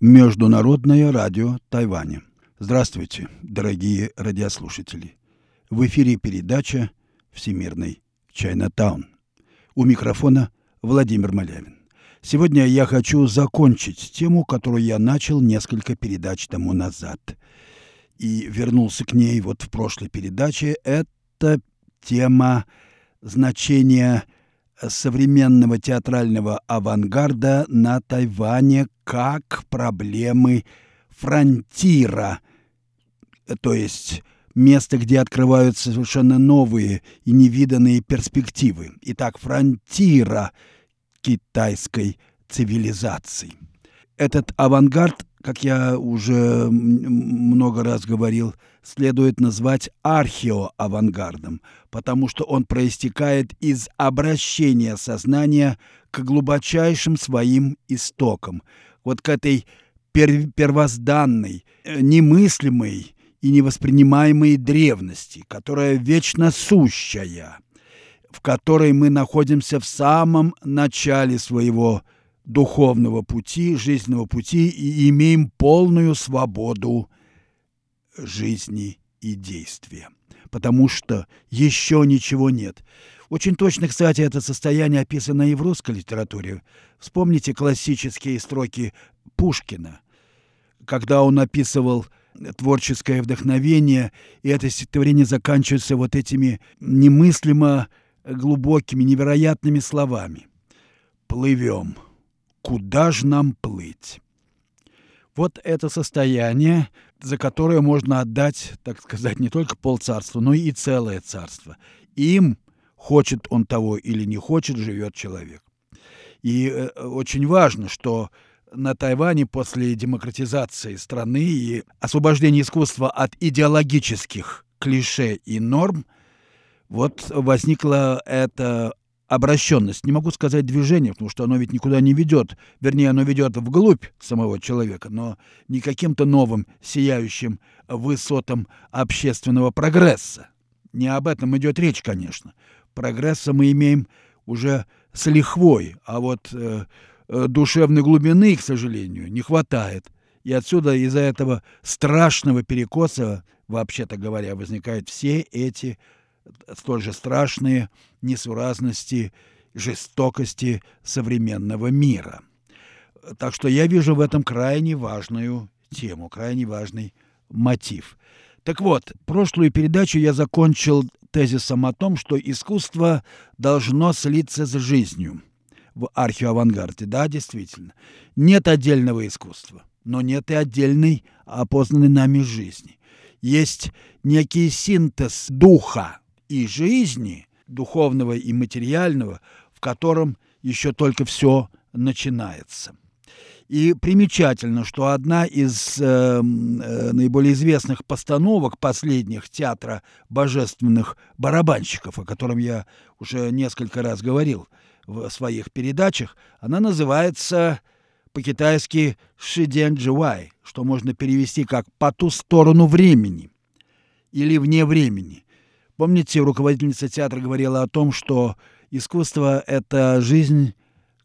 Международное радио Тайваня. Здравствуйте, дорогие радиослушатели. В эфире передача «Всемирный Чайнатаун». У микрофона Владимир Малявин. Сегодня я хочу закончить тему, которую я начал несколько передач тому назад. И вернулся к ней вот в прошлой передаче. Это тема значения современного театрального авангарда на Тайване как проблемы фронтира, то есть место, где открываются совершенно новые и невиданные перспективы. Итак, фронтира китайской цивилизации. Этот авангард, как я уже много раз говорил, следует назвать археоавангардом, потому что он проистекает из обращения сознания к глубочайшим своим истокам, вот к этой пер первозданной, э, немыслимой и невоспринимаемой древности, которая вечно сущая, в которой мы находимся в самом начале своего духовного пути, жизненного пути и имеем полную свободу жизни и действия, потому что еще ничего нет. Очень точно, кстати, это состояние описано и в русской литературе. Вспомните классические строки Пушкина, когда он описывал творческое вдохновение, и это стихотворение заканчивается вот этими немыслимо глубокими, невероятными словами. «Плывем. Куда же нам плыть?» Вот это состояние, за которое можно отдать, так сказать, не только полцарства, но и целое царство. Им, хочет он того или не хочет, живет человек. И э, очень важно, что на Тайване после демократизации страны и освобождения искусства от идеологических клише и норм, вот возникла эта обращенность. Не могу сказать движение, потому что оно ведь никуда не ведет. Вернее, оно ведет вглубь самого человека, но не каким-то новым, сияющим высотам общественного прогресса. Не об этом идет речь, конечно. Прогресса мы имеем уже с лихвой, а вот э, э, душевной глубины, к сожалению, не хватает. И отсюда из-за этого страшного перекоса, вообще-то говоря, возникают все эти столь же страшные несуразности, жестокости современного мира. Так что я вижу в этом крайне важную тему, крайне важный мотив. Так вот, прошлую передачу я закончил тезисом о том, что искусство должно слиться с жизнью в археоавангарде. Да, действительно. Нет отдельного искусства, но нет и отдельной опознанной нами жизни. Есть некий синтез духа и жизни, духовного и материального, в котором еще только все начинается. И примечательно, что одна из э, э, наиболее известных постановок последних театра божественных барабанщиков, о котором я уже несколько раз говорил в своих передачах, она называется по-китайски «Шиден Джуай», что можно перевести как «по ту сторону времени» или «вне времени». Помните, руководительница театра говорила о том, что искусство — это жизнь,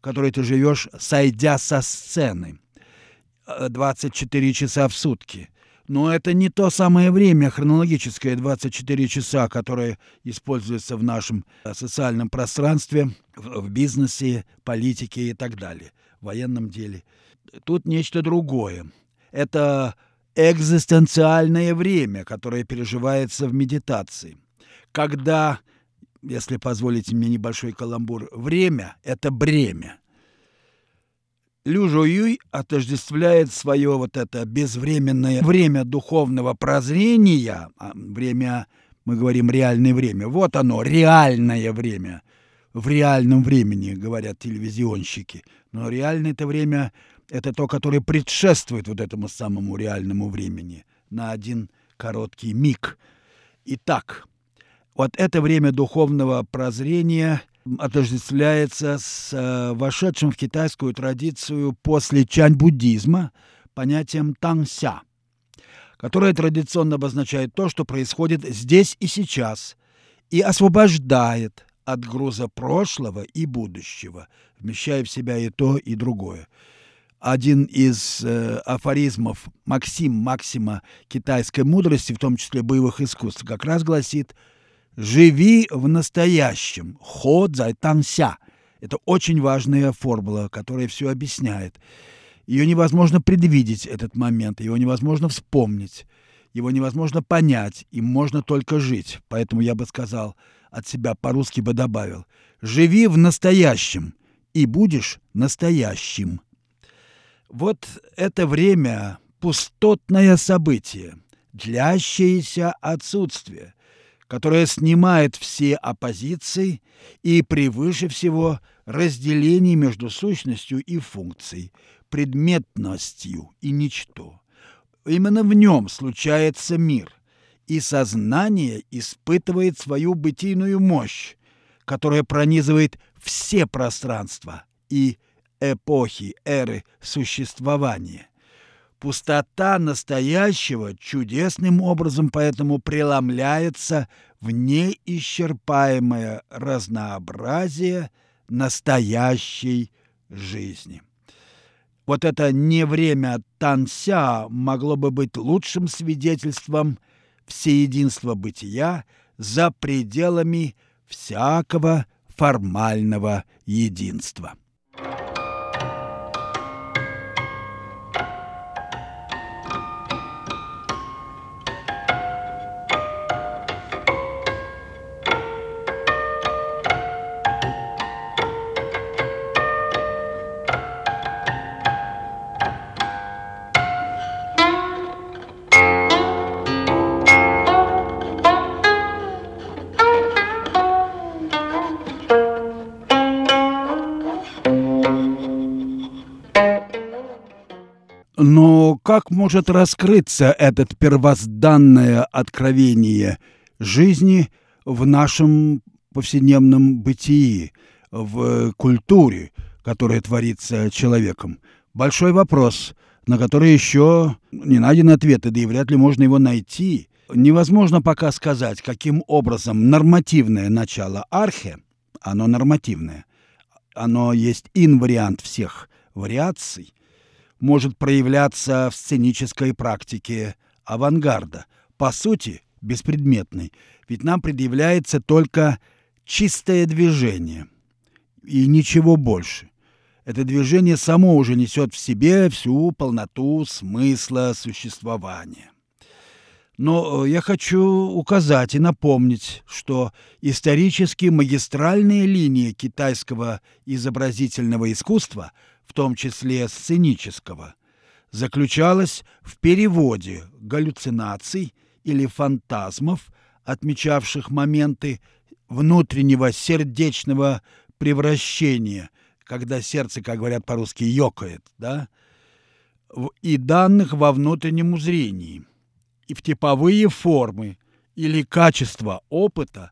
которой ты живешь, сойдя со сцены. 24 э, часа в сутки. Но это не то самое время, хронологическое 24 часа, которое используется в нашем э, социальном пространстве, в бизнесе, политике и так далее, в военном деле. Тут нечто другое. Это экзистенциальное время, которое переживается в медитации когда, если позволите мне небольшой каламбур, время — это бремя. Лю Юй отождествляет свое вот это безвременное время духовного прозрения, а время, мы говорим, реальное время. Вот оно, реальное время. В реальном времени, говорят телевизионщики. Но реальное это время — это то, которое предшествует вот этому самому реальному времени на один короткий миг. Итак, вот это время духовного прозрения отождествляется с э, вошедшим в китайскую традицию после чань-буддизма понятием тангся, которое традиционно обозначает то, что происходит здесь и сейчас, и освобождает от груза прошлого и будущего, вмещая в себя и то, и другое. один из э, афоризмов Максим Максима китайской мудрости, в том числе боевых искусств, как раз гласит «Живи в настоящем, хо цзай тангся». Это очень важная формула, которая все объясняет. Ее невозможно предвидеть, этот момент, его невозможно вспомнить, его невозможно понять, им можно только жить. Поэтому я бы сказал от себя, по-русски бы добавил, «Живи в настоящем, и будешь настоящим». Вот это время — пустотное событие, длящееся отсутствие, которое снимает все оппозиции и превыше всего разделение между сущностью и функцией, предметностью и ничто. Именно в нем случается мир, и сознание испытывает свою бытийную мощь, которая пронизывает все пространства и эпохи, эры существования. Пустота настоящего чудесным образом поэтому преломляется в неисчерпаемое разнообразие настоящей жизни. Вот это не время танся могло бы быть лучшим свидетельством всеединства бытия за пределами всякого формального единства. Как может раскрыться это первозданное откровение жизни в нашем повседневном бытии, в культуре, которая творится человеком? Большой вопрос, на который еще не найден ответ, да и вряд ли можно его найти. Невозможно пока сказать, каким образом нормативное начало архе, оно нормативное, оно есть инвариант всех вариаций – может проявляться в сценической практике авангарда, по сути, беспредметной, ведь нам предъявляется только чистое движение и ничего больше. Это движение само уже несет в себе всю полноту смысла существования. Но э, я хочу указать и напомнить, что исторически магистральные линии китайского изобразительного искусства – в том числе сценического, заключалась в переводе галлюцинаций или фантазмов, отмечавших моменты внутреннего сердечного превращения, когда сердце, как говорят по-русски, ёкает, да, и данных во внутреннем зрении, и в типовые формы или качества опыта,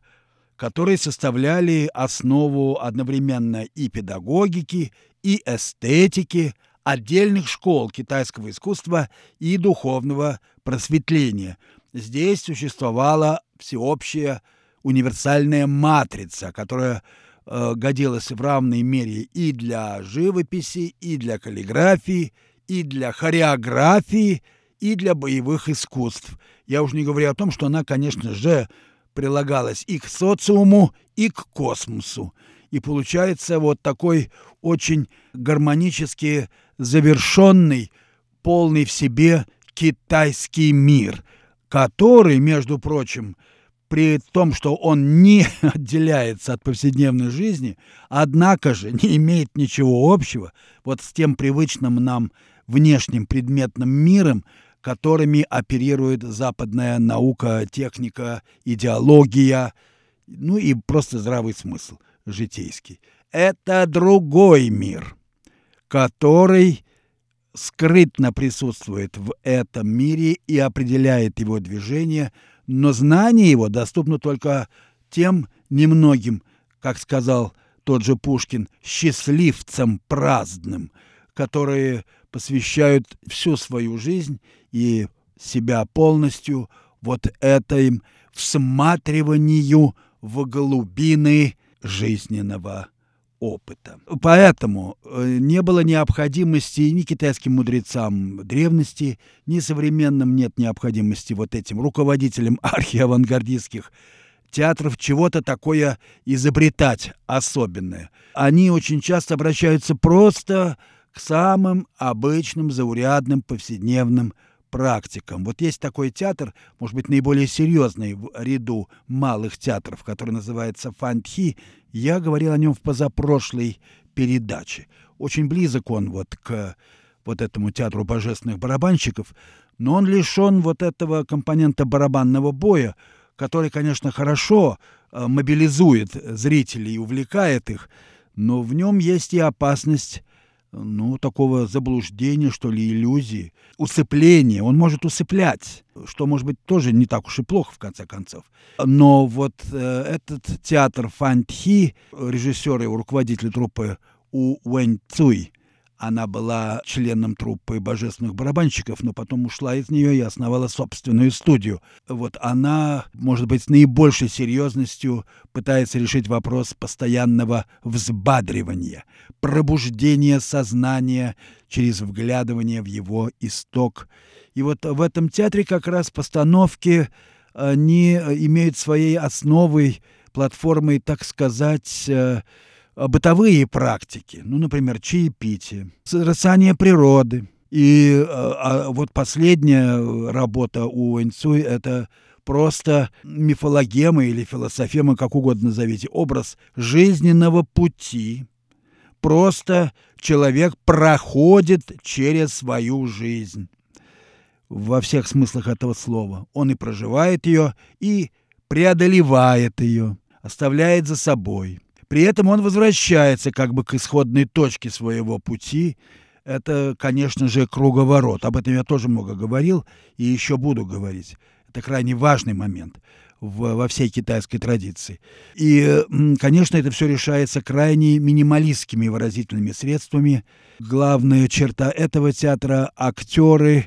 которые составляли основу одновременно и педагогики, и эстетики, отдельных школ китайского искусства и духовного просветления. Здесь существовала всеобщая универсальная матрица, которая э, годилась в равной мере и для живописи, и для каллиграфии, и для хореографии, и для боевых искусств. Я уж не говорю о том, что она, конечно же, прилагалась и к социуму, и к космосу. И получается вот такой очень гармонически завершенный, полный в себе китайский мир, который, между прочим, при том, что он не отделяется от повседневной жизни, однако же не имеет ничего общего вот с тем привычным нам внешним предметным миром, которыми оперирует западная наука, техника, идеология, ну и просто здравый смысл – житейский. Это другой мир, который скрытно присутствует в этом мире и определяет его движение, но знание его доступно только тем немногим, как сказал тот же Пушкин, счастливцам праздным, которые посвящают всю свою жизнь и себя полностью вот этой всматриванию в глубины жизненного опыта. Поэтому э, не было необходимости ни китайским мудрецам древности, ни современным нет необходимости вот этим руководителям архиавангардистских театров чего-то такое изобретать особенное. Они очень часто обращаются просто к самым обычным, заурядным, повседневным практикам. Вот есть такой театр, может быть, наиболее серьезный в ряду малых театров, который называется Фантхи. Я говорил о нем в позапрошлой передаче. Очень близок он вот к вот этому театру божественных барабанщиков, но он лишен вот этого компонента барабанного боя, который, конечно, хорошо э, мобилизует зрителей и увлекает их, но в нем есть и опасность ну, такого заблуждения, что ли, иллюзии, усыпления. Он может усыплять, что, может быть, тоже не так уж и плохо, в конце концов. Но вот э, этот театр Фантхи, режиссер и руководитель труппы У Уэнь Цуй, она была членом труппы божественных барабанщиков, но потом ушла из нее и основала собственную студию. Вот она, может быть, с наибольшей серьезностью пытается решить вопрос постоянного взбадривания, пробуждения сознания через вглядывание в его исток. И вот в этом театре как раз постановки они имеют своей основой, платформой, так сказать, Э, бытовые практики, ну, например, чаепитие, созерцание природы. И а, вот последняя работа у Энцуй – это просто мифологема или философема, как угодно назовите, образ жизненного пути. Просто человек проходит через свою жизнь во всех смыслах этого слова. Он и проживает ее, и преодолевает ее, оставляет за собой – при этом он возвращается как бы к исходной точке своего пути. Это, конечно же, круговорот. Об этом я тоже много говорил и еще буду говорить. Это крайне важный момент во всей китайской традиции. И, конечно, это все решается крайне минималистскими выразительными средствами. Главная черта этого театра – актеры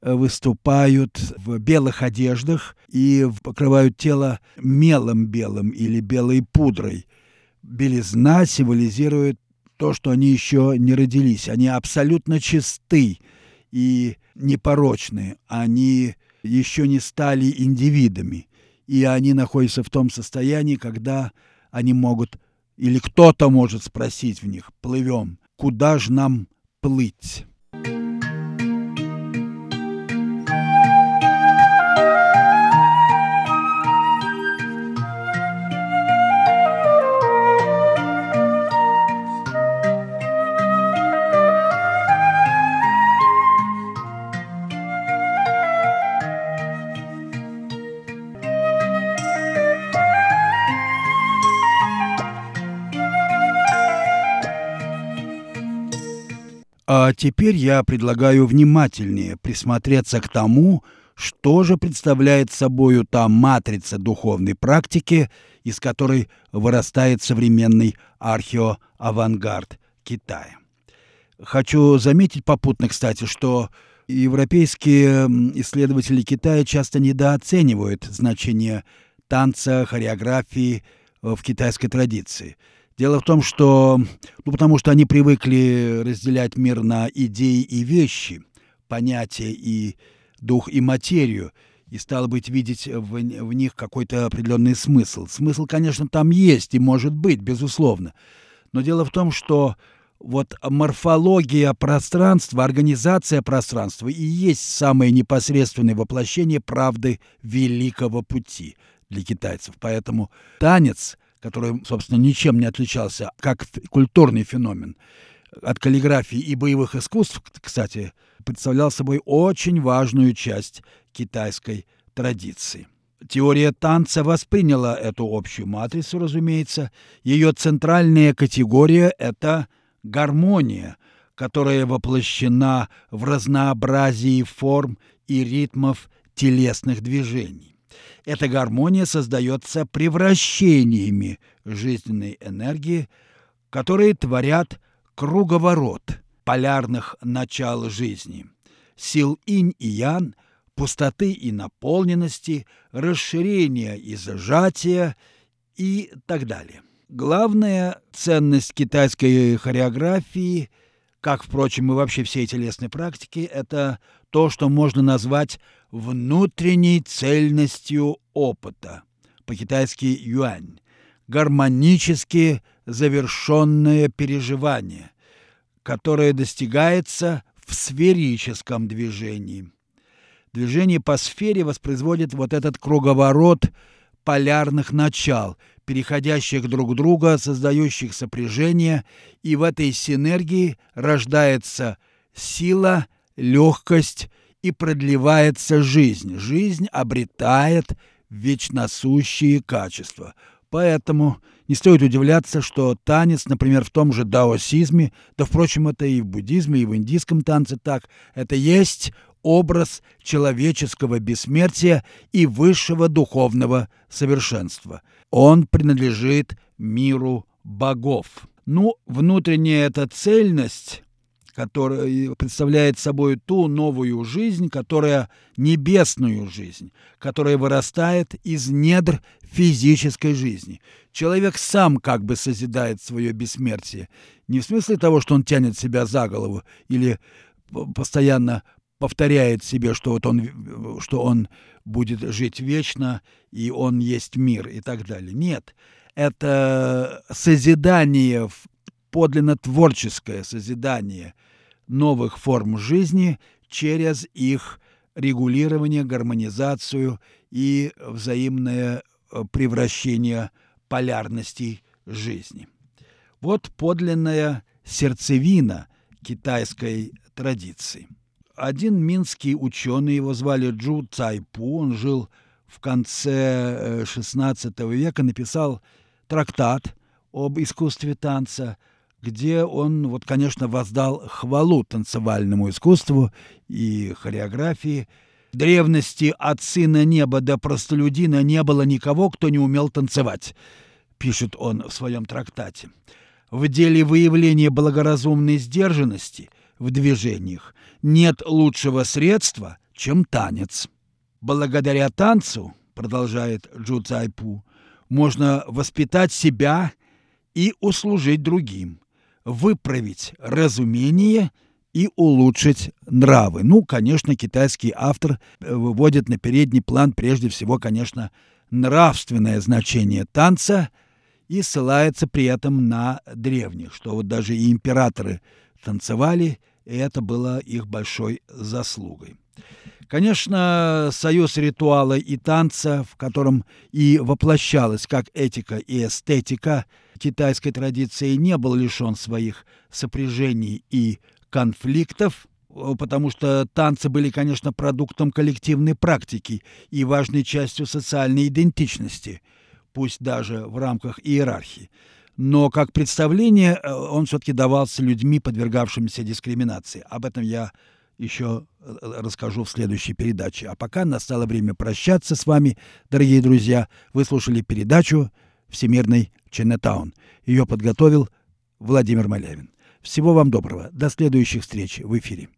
э, выступают в белых одеждах и покрывают тело мелом белым или белой пудрой – белизна символизирует то, что они еще не родились. Они абсолютно чисты и непорочны. Они еще не стали индивидами. И они находятся в том состоянии, когда они могут, или кто-то может спросить в них, плывем, куда же нам плыть? А теперь я предлагаю внимательнее присмотреться к тому, что же представляет собою та матрица духовной практики, из которой вырастает современный археоавангард Китая. Хочу заметить попутно, кстати, что европейские исследователи Китая часто недооценивают значение танца, хореографии в китайской традиции – Дело в том, что, ну, потому что они привыкли разделять мир на идеи и вещи, понятия и дух и материю, и, стало быть, видеть в, в них какой-то определенный смысл. Смысл, конечно, там есть и может быть, безусловно. Но дело в том, что вот морфология пространства, организация пространства и есть самое непосредственное воплощение правды великого пути для китайцев. Поэтому танец который, собственно, ничем не отличался как культурный феномен от каллиграфии и боевых искусств, кстати, представлял собой очень важную часть китайской традиции. Теория танца восприняла эту общую матрицу, разумеется. Ее центральная категория – это гармония, которая воплощена в разнообразии форм и ритмов телесных движений. Эта гармония создается превращениями жизненной энергии, которые творят круговорот полярных начал жизни, сил инь и ян, пустоты и наполненности, расширения и зажатия и так далее. Главная ценность китайской хореографии, как, впрочем, и вообще всей телесной практики, это то, что можно назвать внутренней цельностью опыта, по-китайски юань, гармонически завершенное переживание, которое достигается в сферическом движении. Движение по сфере воспроизводит вот этот круговорот полярных начал, переходящих друг друга, создающих сопряжение, и в этой синергии рождается сила, легкость и продлевается жизнь. Жизнь обретает вечносущие качества. Поэтому не стоит удивляться, что танец, например, в том же даосизме, да, впрочем, это и в буддизме, и в индийском танце так, это есть образ человеческого бессмертия и высшего духовного совершенства. Он принадлежит миру богов. Ну, внутренняя эта цельность, которая представляет собой ту новую жизнь, которая небесную жизнь, которая вырастает из недр физической жизни. Человек сам как бы созидает свое бессмертие. Не в смысле того, что он тянет себя за голову или постоянно повторяет себе, что вот он, что он будет жить вечно, и он есть мир и так далее. Нет, это созидание, подлинно творческое созидание новых форм жизни через их регулирование, гармонизацию и взаимное э, превращение полярностей жизни. Вот подлинная сердцевина китайской традиции один минский ученый, его звали Джу Цайпу, он жил в конце XVI э, века, написал трактат об искусстве танца, где он, вот, конечно, воздал хвалу танцевальному искусству и хореографии. В древности от сына неба до простолюдина не было никого, кто не умел танцевать, пишет он в своем трактате. В деле выявления благоразумной сдержанности – в движениях нет лучшего средства, чем танец. Благодаря танцу, продолжает Джу Цайпу, можно воспитать себя и услужить другим, выправить разумение и улучшить нравы. Ну, конечно, китайский автор э, выводит на передний план прежде всего, конечно, нравственное значение танца и ссылается при этом на древних, что вот даже и императоры танцевали – и это было их большой заслугой. Конечно, союз ритуала и танца, в котором и воплощалась как этика и эстетика китайской традиции, не был лишен своих сопряжений и конфликтов, потому что танцы были, конечно, продуктом коллективной практики и важной частью социальной идентичности, пусть даже в рамках иерархии но как представление э, он все-таки давался людьми, подвергавшимися дискриминации. Об этом я еще э, расскажу в следующей передаче. А пока настало время прощаться с вами, дорогие друзья. Вы слушали передачу «Всемирный Чайнатаун». Ее подготовил Владимир Малявин. Всего вам доброго. До следующих встреч в эфире.